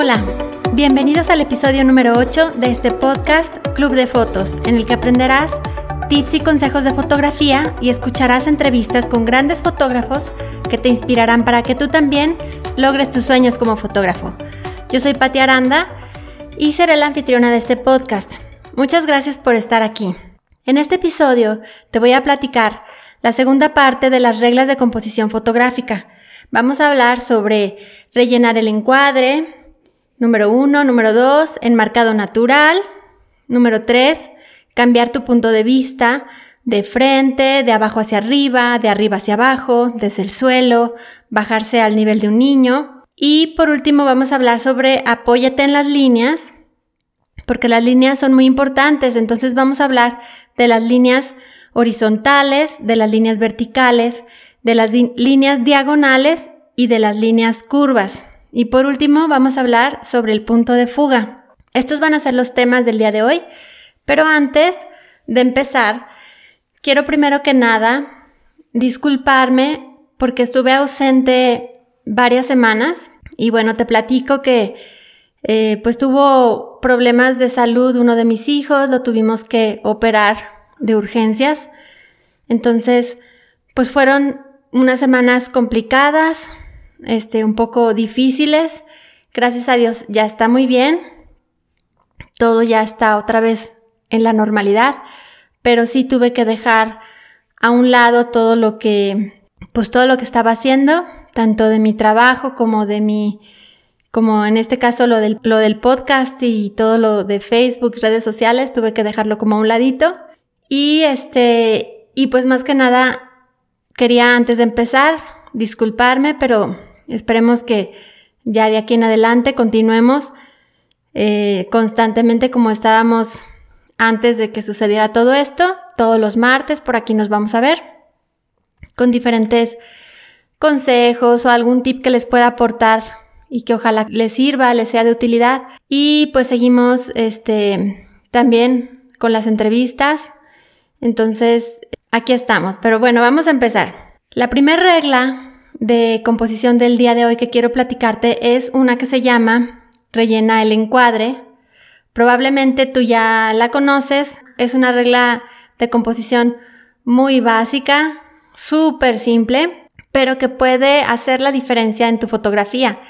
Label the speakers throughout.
Speaker 1: Hola, bienvenidos al episodio número 8 de este podcast Club de Fotos, en el que aprenderás tips y consejos de fotografía y escucharás entrevistas con grandes fotógrafos que te inspirarán para que tú también logres tus sueños como fotógrafo. Yo soy Pati Aranda y seré la anfitriona de este podcast. Muchas gracias por estar aquí. En este episodio te voy a platicar la segunda parte de las reglas de composición fotográfica. Vamos a hablar sobre rellenar el encuadre, número uno, número dos, enmarcado natural, número tres, cambiar tu punto de vista de frente, de abajo hacia arriba, de arriba hacia abajo, desde el suelo, bajarse al nivel de un niño. Y por último vamos a hablar sobre apóyate en las líneas, porque las líneas son muy importantes, entonces vamos a hablar de las líneas horizontales, de las líneas verticales, de las líneas diagonales y de las líneas curvas. Y por último vamos a hablar sobre el punto de fuga. Estos van a ser los temas del día de hoy, pero antes de empezar, quiero primero que nada disculparme porque estuve ausente varias semanas y bueno, te platico que eh, pues tuvo problemas de salud uno de mis hijos, lo tuvimos que operar de urgencias. Entonces, pues fueron unas semanas complicadas, este, un poco difíciles. Gracias a Dios ya está muy bien. Todo ya está otra vez en la normalidad, pero sí tuve que dejar a un lado todo lo que, pues todo lo que estaba haciendo, tanto de mi trabajo como de mi, como en este caso lo del, lo del podcast y todo lo de Facebook, redes sociales, tuve que dejarlo como a un ladito. Y este, y pues más que nada Quería antes de empezar disculparme, pero esperemos que ya de aquí en adelante continuemos eh, constantemente como estábamos antes de que sucediera todo esto. Todos los martes por aquí nos vamos a ver con diferentes consejos o algún tip que les pueda aportar y que ojalá les sirva, les sea de utilidad. Y pues seguimos este también con las entrevistas. Entonces, Aquí estamos, pero bueno, vamos a empezar. La primera regla de composición del día de hoy que quiero platicarte es una que se llama rellena el encuadre. Probablemente tú ya la conoces, es una regla de composición muy básica, súper simple, pero que puede hacer la diferencia en tu fotografía.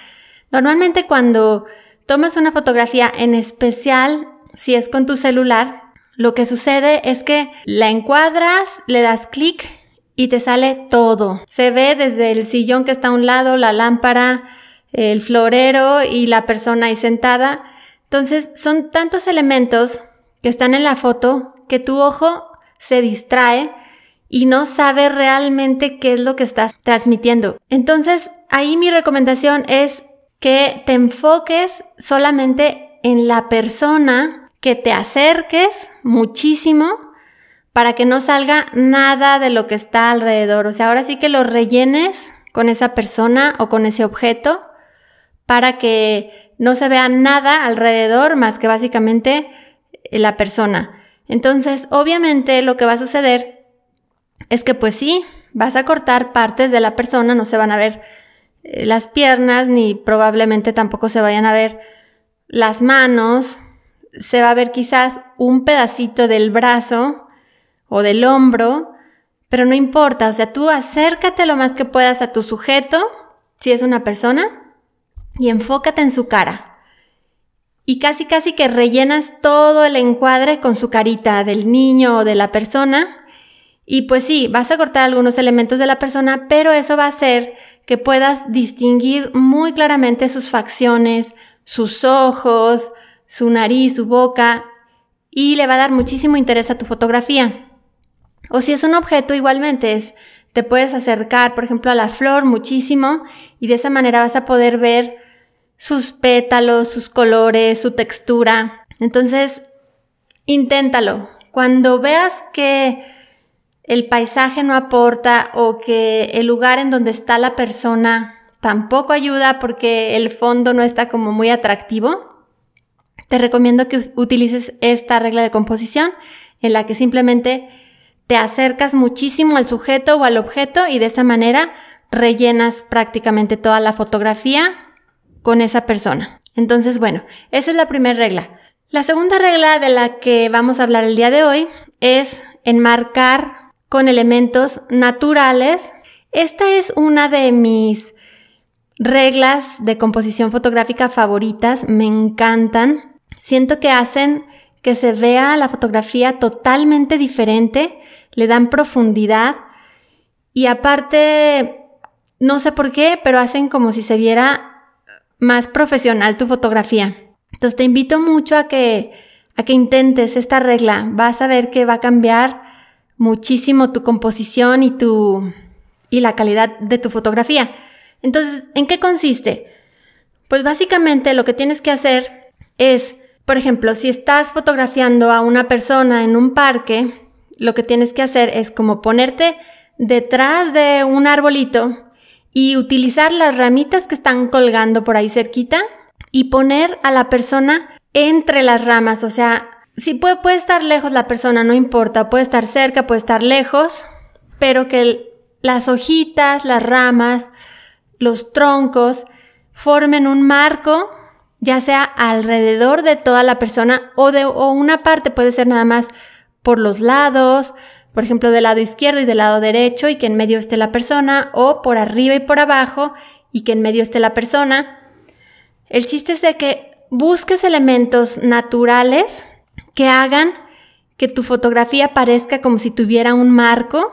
Speaker 1: Normalmente cuando tomas una fotografía, en especial si es con tu celular, lo que sucede es que la encuadras, le das clic y te sale todo. Se ve desde el sillón que está a un lado, la lámpara, el florero y la persona ahí sentada. Entonces son tantos elementos que están en la foto que tu ojo se distrae y no sabe realmente qué es lo que estás transmitiendo. Entonces ahí mi recomendación es que te enfoques solamente en la persona que te acerques muchísimo para que no salga nada de lo que está alrededor. O sea, ahora sí que lo rellenes con esa persona o con ese objeto para que no se vea nada alrededor más que básicamente eh, la persona. Entonces, obviamente lo que va a suceder es que pues sí, vas a cortar partes de la persona, no se van a ver eh, las piernas ni probablemente tampoco se vayan a ver las manos se va a ver quizás un pedacito del brazo o del hombro, pero no importa, o sea, tú acércate lo más que puedas a tu sujeto, si es una persona, y enfócate en su cara. Y casi casi que rellenas todo el encuadre con su carita del niño o de la persona. Y pues sí, vas a cortar algunos elementos de la persona, pero eso va a hacer que puedas distinguir muy claramente sus facciones, sus ojos, su nariz, su boca, y le va a dar muchísimo interés a tu fotografía. O si es un objeto, igualmente es, te puedes acercar, por ejemplo, a la flor muchísimo y de esa manera vas a poder ver sus pétalos, sus colores, su textura. Entonces, inténtalo. Cuando veas que el paisaje no aporta o que el lugar en donde está la persona tampoco ayuda porque el fondo no está como muy atractivo, te recomiendo que utilices esta regla de composición en la que simplemente te acercas muchísimo al sujeto o al objeto y de esa manera rellenas prácticamente toda la fotografía con esa persona. Entonces, bueno, esa es la primera regla. La segunda regla de la que vamos a hablar el día de hoy es enmarcar con elementos naturales. Esta es una de mis reglas de composición fotográfica favoritas, me encantan. Siento que hacen que se vea la fotografía totalmente diferente, le dan profundidad y aparte, no sé por qué, pero hacen como si se viera más profesional tu fotografía. Entonces te invito mucho a que, a que intentes esta regla. Vas a ver que va a cambiar muchísimo tu composición y tu, y la calidad de tu fotografía. Entonces, ¿en qué consiste? Pues básicamente lo que tienes que hacer es, por ejemplo, si estás fotografiando a una persona en un parque, lo que tienes que hacer es como ponerte detrás de un arbolito y utilizar las ramitas que están colgando por ahí cerquita y poner a la persona entre las ramas. O sea, si puede, puede estar lejos la persona, no importa, puede estar cerca, puede estar lejos, pero que las hojitas, las ramas, los troncos formen un marco, ya sea alrededor de toda la persona o de o una parte, puede ser nada más por los lados, por ejemplo, del lado izquierdo y del lado derecho y que en medio esté la persona, o por arriba y por abajo y que en medio esté la persona. El chiste es de que busques elementos naturales que hagan que tu fotografía parezca como si tuviera un marco,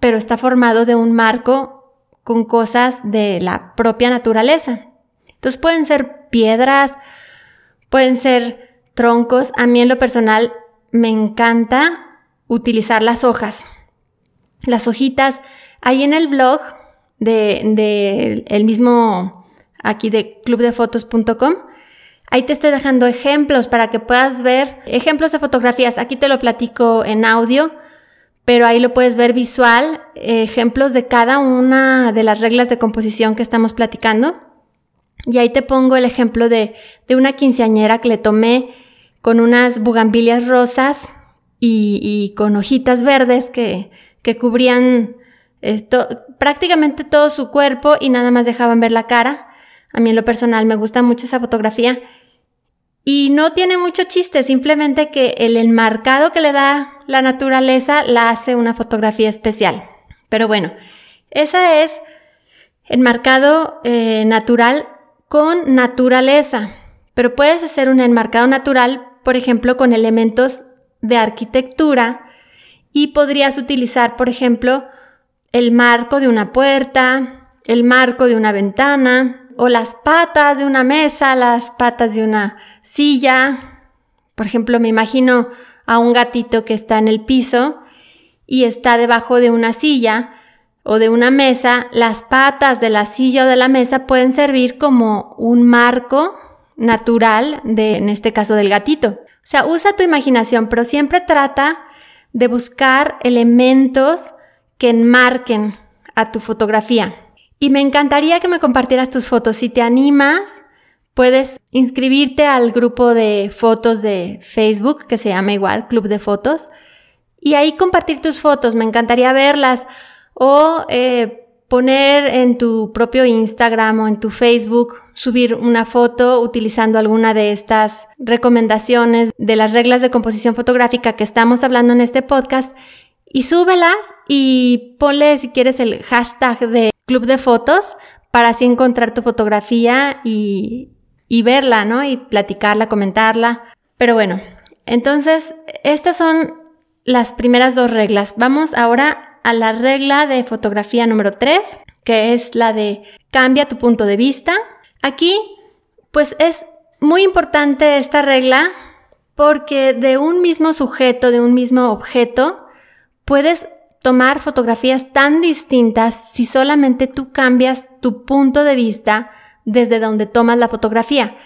Speaker 1: pero está formado de un marco con cosas de la propia naturaleza. Entonces pueden ser piedras, pueden ser troncos. A mí en lo personal me encanta utilizar las hojas. Las hojitas, ahí en el blog de, el mismo aquí de clubdefotos.com, ahí te estoy dejando ejemplos para que puedas ver ejemplos de fotografías. Aquí te lo platico en audio pero ahí lo puedes ver visual, ejemplos de cada una de las reglas de composición que estamos platicando. Y ahí te pongo el ejemplo de, de una quinceañera que le tomé con unas bugambilias rosas y, con hojitas verdes que, que cubrían esto, prácticamente todo su cuerpo y nada más dejaban ver la cara. A mí en lo personal me gusta mucho esa fotografía. Y no tiene mucho chiste, simplemente que el enmarcado que le da la naturaleza la hace una fotografía especial. Pero bueno, esa es enmarcado eh, natural con naturaleza. Pero puedes hacer un enmarcado natural, por ejemplo, con elementos de arquitectura y podrías utilizar, por ejemplo, el marco de una puerta, el marco de una ventana o las patas de una mesa, las patas de una silla. Por ejemplo, me imagino a un gatito que está en el piso y está debajo de una silla o de una mesa, las patas de la silla o de la mesa pueden servir como un marco natural de, en este caso, del gatito. O sea, usa tu imaginación, pero siempre trata de buscar elementos que enmarquen a tu fotografía. Y me encantaría que me compartieras tus fotos. Si te animas, Puedes inscribirte al grupo de fotos de Facebook que se llama igual Club de Fotos y ahí compartir tus fotos. Me encantaría verlas o eh, poner en tu propio Instagram o en tu Facebook, subir una foto utilizando alguna de estas recomendaciones de las reglas de composición fotográfica que estamos hablando en este podcast y súbelas y ponle si quieres el hashtag de Club de Fotos para así encontrar tu fotografía y, y verla, ¿no? Y platicarla, comentarla. Pero bueno, entonces estas son las primeras dos reglas. Vamos ahora a la regla de fotografía número 3, que es la de cambia tu punto de vista. Aquí, pues es muy importante esta regla porque de un mismo sujeto, de un mismo objeto, puedes tomar fotografías tan distintas si solamente tú cambias tu punto de vista desde donde tomas la fotografía.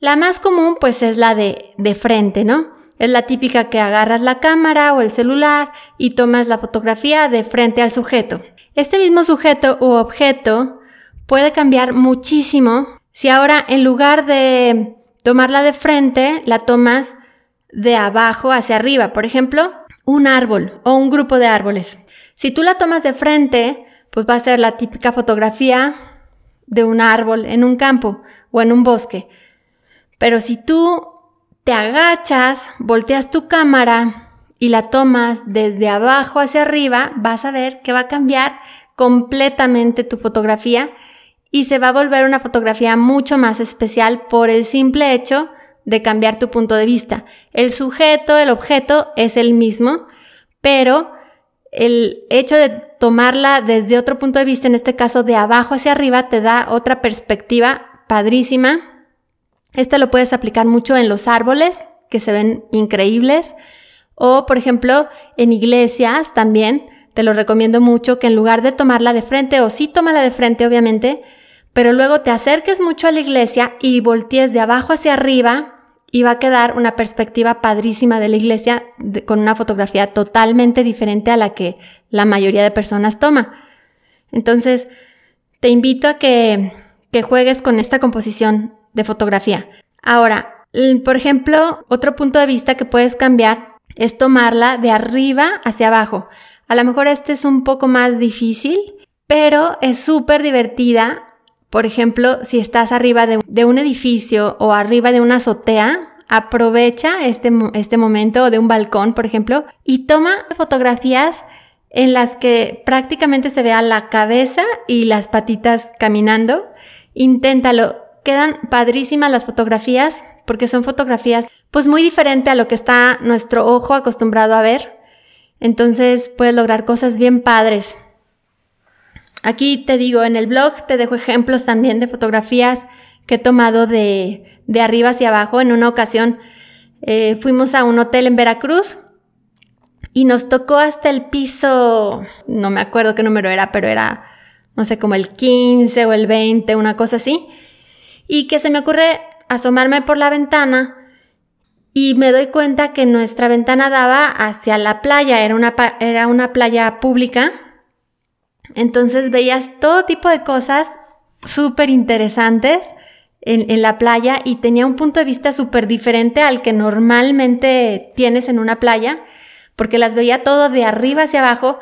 Speaker 1: La más común pues es la de, de frente, ¿no? Es la típica que agarras la cámara o el celular y tomas la fotografía de frente al sujeto. Este mismo sujeto u objeto puede cambiar muchísimo si ahora en lugar de tomarla de frente, la tomas de abajo hacia arriba. Por ejemplo, un árbol o un grupo de árboles. Si tú la tomas de frente, pues va a ser la típica fotografía de un árbol en un campo. o en un bosque. Pero si tú te agachas, volteas tu cámara y la tomas desde abajo hacia arriba, vas a ver que va a cambiar completamente tu fotografía y se va a volver una fotografía mucho más especial por el simple hecho de cambiar tu punto de vista. El sujeto, el objeto es el mismo, pero el hecho de tomarla desde otro punto de vista, en este caso de abajo hacia arriba, te da otra perspectiva padrísima. Este lo puedes aplicar mucho en los árboles, que se ven increíbles, o por ejemplo en iglesias también. Te lo recomiendo mucho que en lugar de tomarla de frente, o sí tómala de frente obviamente, pero luego te acerques mucho a la iglesia y voltees de abajo hacia arriba y va a quedar una perspectiva padrísima de la iglesia con una fotografía totalmente diferente a la que la mayoría de personas toma. Entonces, te invito a que, que juegues con esta composición de fotografía. Ahora, por ejemplo, otro punto de vista que puedes cambiar es tomarla de arriba hacia abajo. A lo mejor este es un poco más difícil, pero es súper divertida por ejemplo, si estás arriba de, un edificio o arriba de una azotea, aprovecha este, este momento de un balcón, por ejemplo, y toma fotografías en las que prácticamente se vea la cabeza y las patitas caminando. Inténtalo. Quedan padrísimas las fotografías porque son fotografías pues muy diferente a lo que está nuestro ojo acostumbrado a ver. Entonces puedes lograr cosas bien padres. Aquí te digo, en el blog te dejo ejemplos también de fotografías que he tomado de, de arriba hacia abajo. En una ocasión eh, fuimos a un hotel en Veracruz y nos tocó hasta el piso, no me acuerdo qué número era, pero era, no sé, como el 15 o el 20, una cosa así. Y que se me ocurre asomarme por la ventana y me doy cuenta que nuestra ventana daba hacia la playa, era una, era una playa pública. Entonces veías todo tipo de cosas súper interesantes en, la playa y tenía un punto de vista súper diferente al que normalmente tienes en una playa, porque las veía todo de arriba hacia abajo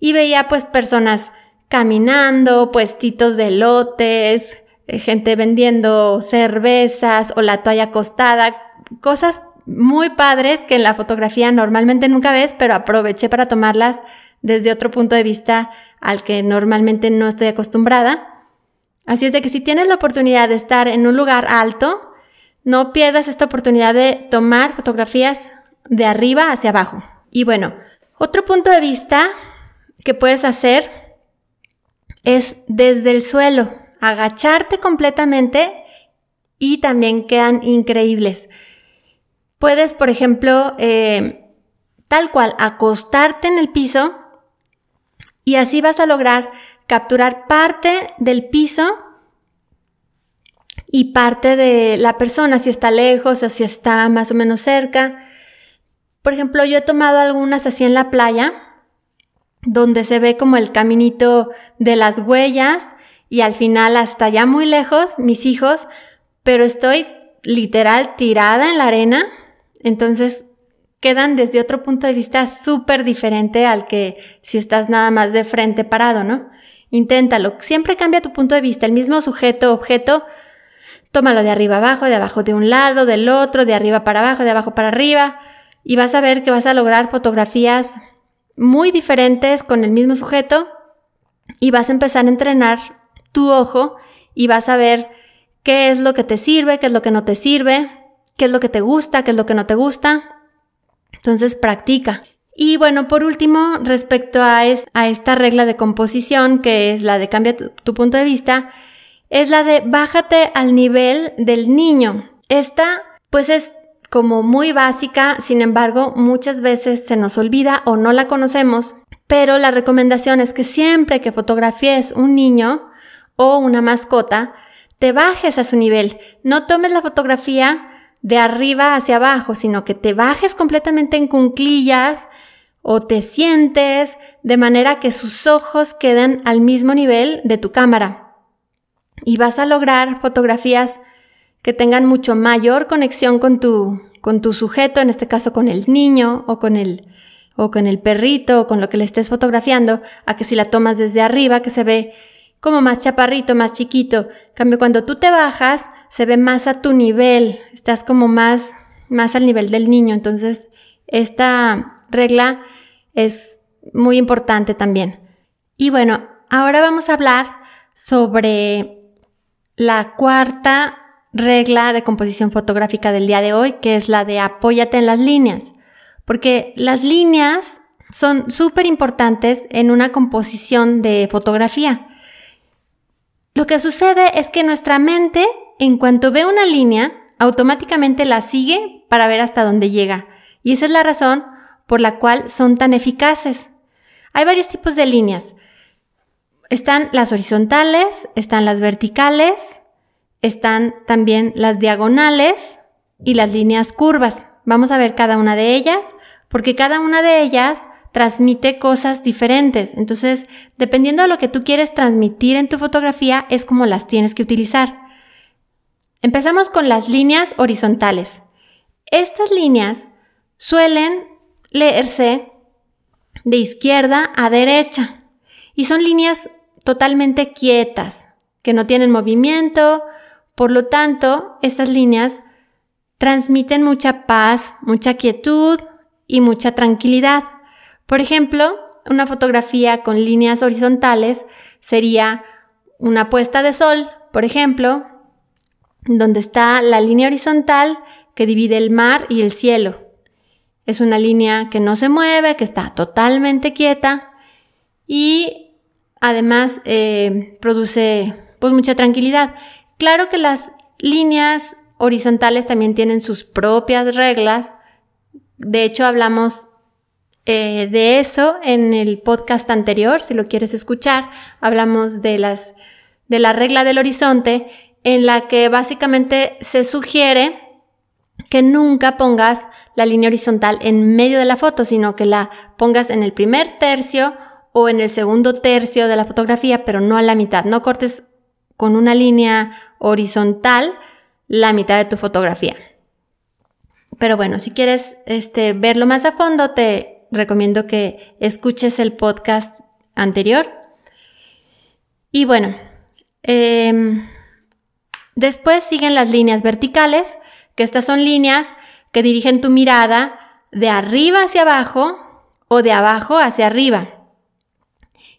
Speaker 1: y veía pues personas caminando, puestitos de lotes, gente vendiendo cervezas o la toalla acostada, cosas muy padres que en la fotografía normalmente nunca ves, pero aproveché para tomarlas desde otro punto de vista al que normalmente no estoy acostumbrada. Así es de que si tienes la oportunidad de estar en un lugar alto, no pierdas esta oportunidad de tomar fotografías de arriba hacia abajo. Y bueno, otro punto de vista que puedes hacer es desde el suelo, agacharte completamente y también quedan increíbles. Puedes, por ejemplo, eh, tal cual, acostarte en el piso y así vas a lograr capturar parte del piso y parte de la persona, si está lejos o si está más o menos cerca. Por ejemplo, yo he tomado algunas así en la playa, donde se ve como el caminito de las huellas y al final hasta ya muy lejos mis hijos, pero estoy literal tirada en la arena. Entonces quedan desde otro punto de vista súper diferente al que si estás nada más de frente parado, ¿no? Inténtalo. Siempre cambia tu punto de vista. El mismo sujeto, objeto, tómalo de arriba abajo, de abajo de un lado, del otro, de arriba para abajo, de abajo para arriba. Y vas a ver que vas a lograr fotografías muy diferentes con el mismo sujeto. Y vas a empezar a entrenar tu ojo y vas a ver qué es lo que te sirve, qué es lo que no te sirve, qué es lo que te gusta, qué es lo que no te gusta entonces practica. Y bueno, por último, respecto a, esta regla de composición, que es la de cambia tu, punto de vista, es la de bájate al nivel del niño. Esta, pues es como muy básica, sin embargo, muchas veces se nos olvida o no la conocemos, pero la recomendación es que siempre que fotografíes un niño o una mascota, te bajes a su nivel. No tomes la fotografía de arriba hacia abajo, sino que te bajes completamente en cunclillas o te sientes de manera que sus ojos queden al mismo nivel de tu cámara. Y vas a lograr fotografías que tengan mucho mayor conexión con tu, con tu sujeto, en este caso con el niño o con el, o con el perrito o con lo que le estés fotografiando, a que si la tomas desde arriba, que se ve como más chaparrito, más chiquito. cambio, cuando tú te bajas, se ve más a tu nivel, estás como más, más al nivel del niño. Entonces, esta regla es muy importante también. Y bueno, ahora vamos a hablar sobre la cuarta regla de composición fotográfica del día de hoy, que es la de apóyate en las líneas. Porque las líneas son súper importantes en una composición de fotografía. Lo que sucede es que nuestra mente, en cuanto ve una línea, automáticamente la sigue para ver hasta dónde llega. Y esa es la razón por la cual son tan eficaces. Hay varios tipos de líneas. Están las horizontales, están las verticales, están también las diagonales y las líneas curvas. Vamos a ver cada una de ellas, porque cada una de ellas transmite cosas diferentes. Entonces, dependiendo de lo que tú quieres transmitir en tu fotografía, es como las tienes que utilizar. Empezamos con las líneas horizontales. Estas líneas suelen leerse de izquierda a derecha y son líneas totalmente quietas, que no tienen movimiento, por lo tanto, estas líneas transmiten mucha paz, mucha quietud y mucha tranquilidad. Por ejemplo, una fotografía con líneas horizontales sería una puesta de sol, por ejemplo, donde está la línea horizontal que divide el mar y el cielo. Es una línea que no se mueve, que está totalmente quieta y además eh, produce pues mucha tranquilidad. Claro que las líneas horizontales también tienen sus propias reglas. De hecho, hablamos eh, de eso en el podcast anterior, si lo quieres escuchar. Hablamos de las, de la regla del horizonte, en la que básicamente se sugiere que nunca pongas la línea horizontal en medio de la foto, sino que la pongas en el primer tercio o en el segundo tercio de la fotografía, pero no a la mitad. No cortes con una línea horizontal la mitad de tu fotografía. Pero bueno, si quieres este, verlo más a fondo, te recomiendo que escuches el podcast anterior. Y bueno, em, después siguen las líneas verticales, que estas son líneas que dirigen tu mirada de arriba hacia abajo o de abajo hacia arriba.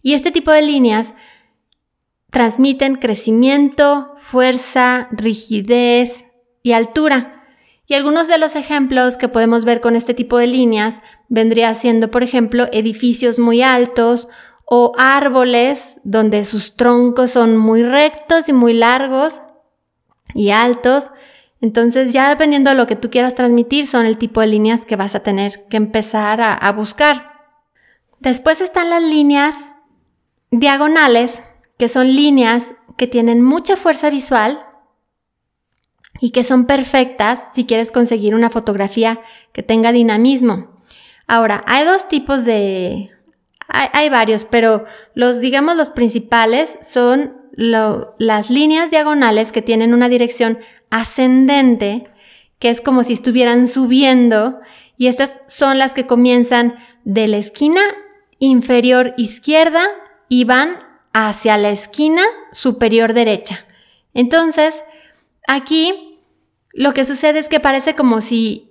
Speaker 1: Y este tipo de líneas transmiten crecimiento, fuerza, rigidez y altura. Y algunos de los ejemplos que podemos ver con este tipo de líneas vendría siendo, por ejemplo, edificios muy altos o árboles donde sus troncos son muy rectos y muy largos y altos. Entonces ya dependiendo de lo que tú quieras transmitir son el tipo de líneas que vas a tener que empezar a, buscar. Después están las líneas diagonales, que son líneas que tienen mucha fuerza visual y que son perfectas si quieres conseguir una fotografía que tenga dinamismo. Ahora, hay dos tipos de... Hay, varios, pero los, digamos, los principales son las líneas diagonales que tienen una dirección ascendente, que es como si estuvieran subiendo, y estas son las que comienzan de la esquina inferior izquierda y van hacia la esquina superior derecha. Entonces, aquí lo que sucede es que parece como si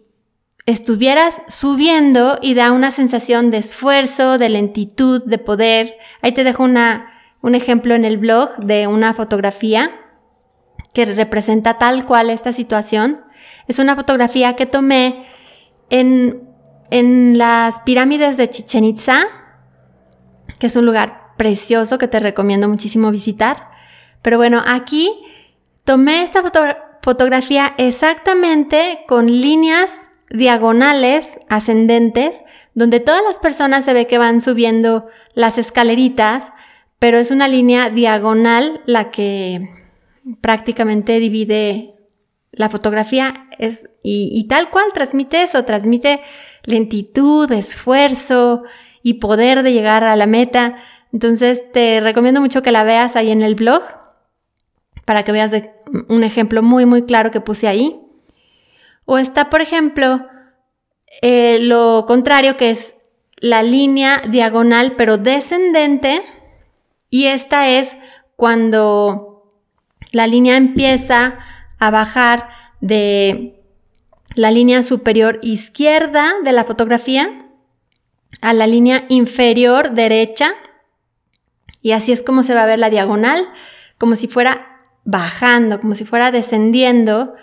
Speaker 1: estuvieras subiendo y da una sensación de esfuerzo, de lentitud, de poder. Ahí te dejo una, un ejemplo en el blog de una fotografía que representa tal cual esta situación. Es una fotografía que tomé en, en las pirámides de Chichen Itza, que es un lugar precioso que te recomiendo muchísimo visitar. Pero bueno, aquí tomé esta fotografía fotografía exactamente con líneas diagonales ascendentes, donde todas las personas se ve que van subiendo las escaleritas, pero es una línea diagonal la que prácticamente divide la fotografía es, y, y tal cual transmite eso, transmite lentitud, esfuerzo y poder de llegar a la meta. Entonces te recomiendo mucho que la veas ahí en el blog para que veas un ejemplo muy, muy claro que puse ahí. O está, por ejemplo, eh, lo contrario, que es la línea diagonal, pero descendente. Y esta es cuando la línea empieza a bajar de la línea superior izquierda de la fotografía a la línea inferior derecha y así es como se va a ver la diagonal, como si fuera bajando, como si fuera descendiendo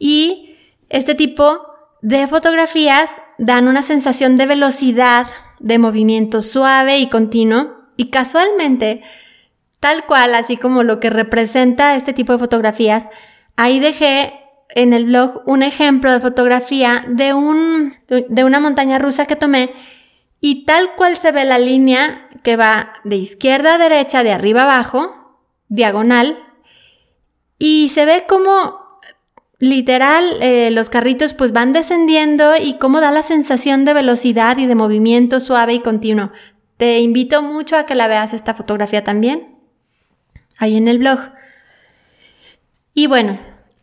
Speaker 1: y este tipo de fotografías dan una sensación de velocidad, de movimiento suave y continuo y casualmente, tal cual, así como lo que representa este tipo de fotografías, ahí dejé en el blog un ejemplo de fotografía de, un, de una montaña rusa que tomé y tal cual se ve la línea que va de izquierda a derecha, de arriba a abajo, diagonal, y se ve como literal eh, los carritos pues van descendiendo y cómo da la sensación de velocidad y de movimiento suave y continuo. Te invito mucho a que la veas esta fotografía también, ahí en el blog. Y bueno,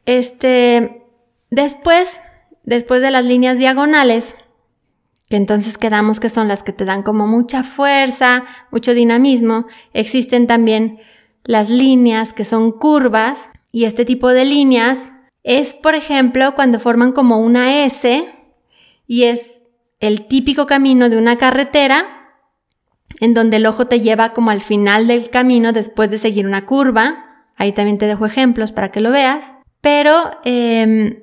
Speaker 1: este, después, después de las líneas diagonales, que entonces quedamos que son las que te dan como mucha fuerza, mucho dinamismo, existen también las líneas que son curvas y este tipo de líneas es, por ejemplo, cuando forman como una S y es el típico camino de una carretera en donde el ojo te lleva como al final del camino después de seguir una curva. Ahí también te dejo ejemplos para que lo veas. Pero em,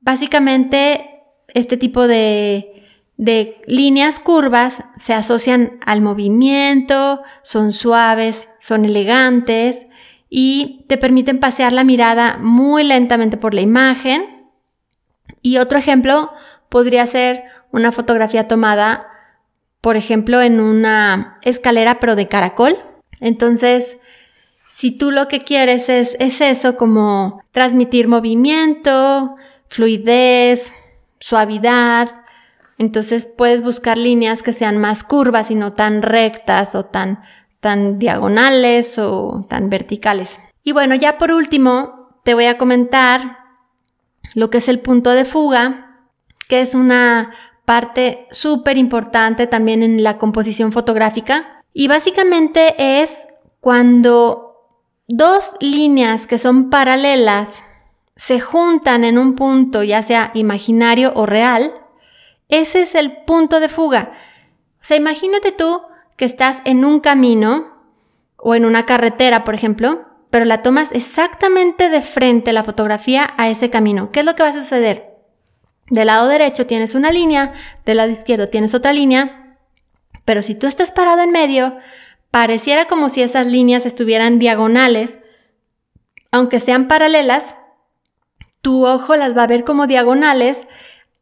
Speaker 1: básicamente este tipo de de líneas curvas se asocian al movimiento, son suaves, son elegantes y te permiten pasear la mirada muy lentamente por la imagen. Y otro ejemplo podría ser una fotografía tomada, por ejemplo, en una escalera pero de caracol. Entonces, si tú lo que quieres es, es eso, como transmitir movimiento, fluidez, suavidad, entonces puedes buscar líneas que sean más curvas y no tan rectas o tan, tan diagonales o tan verticales. Y bueno, ya por último, te voy a comentar lo que es el punto de fuga, que es una parte súper importante también en la composición fotográfica. Y básicamente es cuando dos líneas que son paralelas se juntan en un punto, ya sea imaginario o real, ese es el punto de fuga. O sea, imagínate tú que estás en un camino o en una carretera, por ejemplo, pero la tomas exactamente de frente la fotografía a ese camino. ¿Qué es lo que va a suceder? Del lado derecho tienes una línea, del lado izquierdo tienes otra línea, pero si tú estás parado en medio, pareciera como si esas líneas estuvieran diagonales, aunque sean paralelas, tu ojo las va a ver como diagonales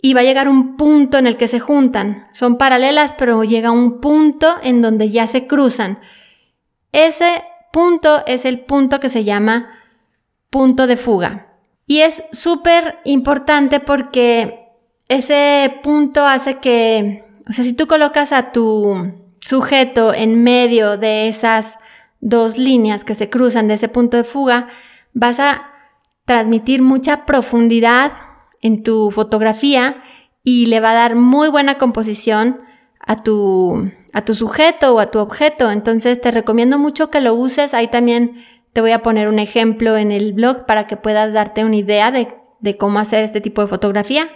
Speaker 1: y va a llegar un punto en el que se juntan. Son paralelas, pero llega un punto en donde ya se cruzan. Ese punto es el punto que se llama punto de fuga. Y es súper importante porque ese punto hace que, o sea, si tú colocas a tu sujeto en medio de esas dos líneas que se cruzan de ese punto de fuga, vas a transmitir mucha profundidad en tu fotografía y le va a dar muy buena composición a tu, a tu sujeto o a tu objeto. Entonces te recomiendo mucho que lo uses. Ahí también te voy a poner un ejemplo en el blog para que puedas darte una idea de, de cómo hacer este tipo de fotografía.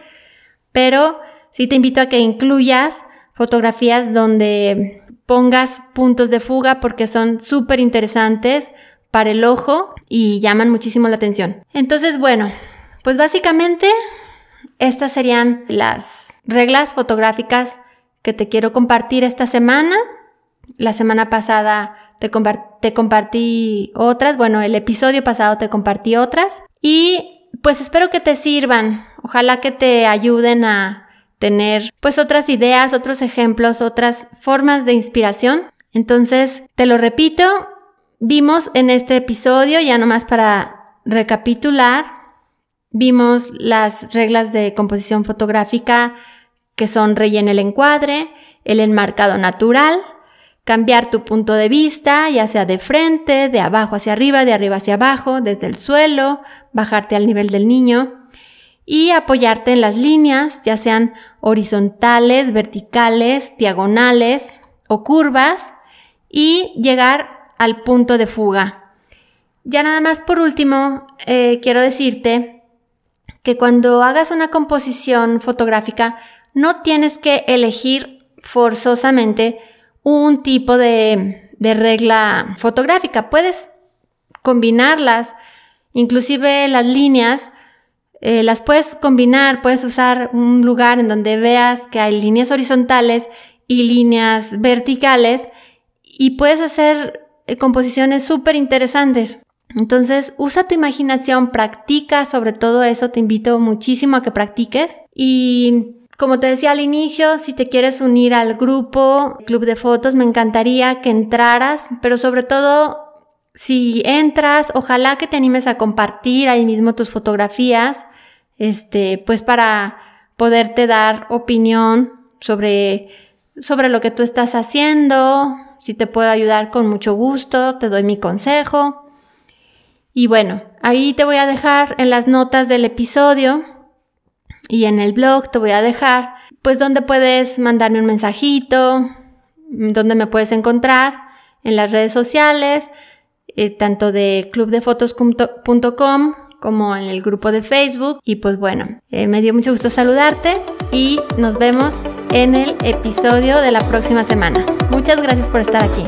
Speaker 1: Pero sí te invito a que incluyas fotografías donde pongas puntos de fuga porque son súper interesantes para el ojo y llaman muchísimo la atención. Entonces, bueno, pues básicamente estas serían las reglas fotográficas que te quiero compartir esta semana. La semana pasada te, compartí otras, bueno, el episodio pasado te compartí otras y pues espero que te sirvan, ojalá que te ayuden a tener pues otras ideas, otros ejemplos, otras formas de inspiración. Entonces, te lo repito, vimos en este episodio, ya nomás para recapitular, Vimos las reglas de composición fotográfica que son rellena el encuadre, el enmarcado natural, cambiar tu punto de vista, ya sea de frente, de abajo hacia arriba, de arriba hacia abajo, desde el suelo, bajarte al nivel del niño y apoyarte en las líneas, ya sean horizontales, verticales, diagonales o curvas y llegar al punto de fuga. Ya nada más por último, eh, quiero decirte que cuando hagas una composición fotográfica, no tienes que elegir forzosamente un tipo de, de regla fotográfica. Puedes combinarlas, inclusive las líneas, eh, las puedes combinar, puedes usar un lugar en donde veas que hay líneas horizontales y líneas verticales y puedes hacer eh, composiciones súper interesantes. Entonces, usa tu imaginación, practica sobre todo eso, te invito muchísimo a que practiques y como te decía al inicio, si te quieres unir al grupo Club de Fotos, me encantaría que entraras, pero sobre todo si entras, ojalá que te animes a compartir ahí mismo tus fotografías, este, pues para poderte dar opinión sobre, sobre lo que tú estás haciendo, si te puedo ayudar con mucho gusto, te doy mi consejo. Y bueno, ahí te voy a dejar en las notas del episodio y en el blog te voy a dejar, pues donde puedes mandarme un mensajito, donde me puedes encontrar en las redes sociales, eh, tanto de clubdefotos.com como en el grupo de Facebook. Y pues bueno, eh, me dio mucho gusto saludarte y nos vemos en el episodio de la próxima semana. Muchas gracias por estar aquí.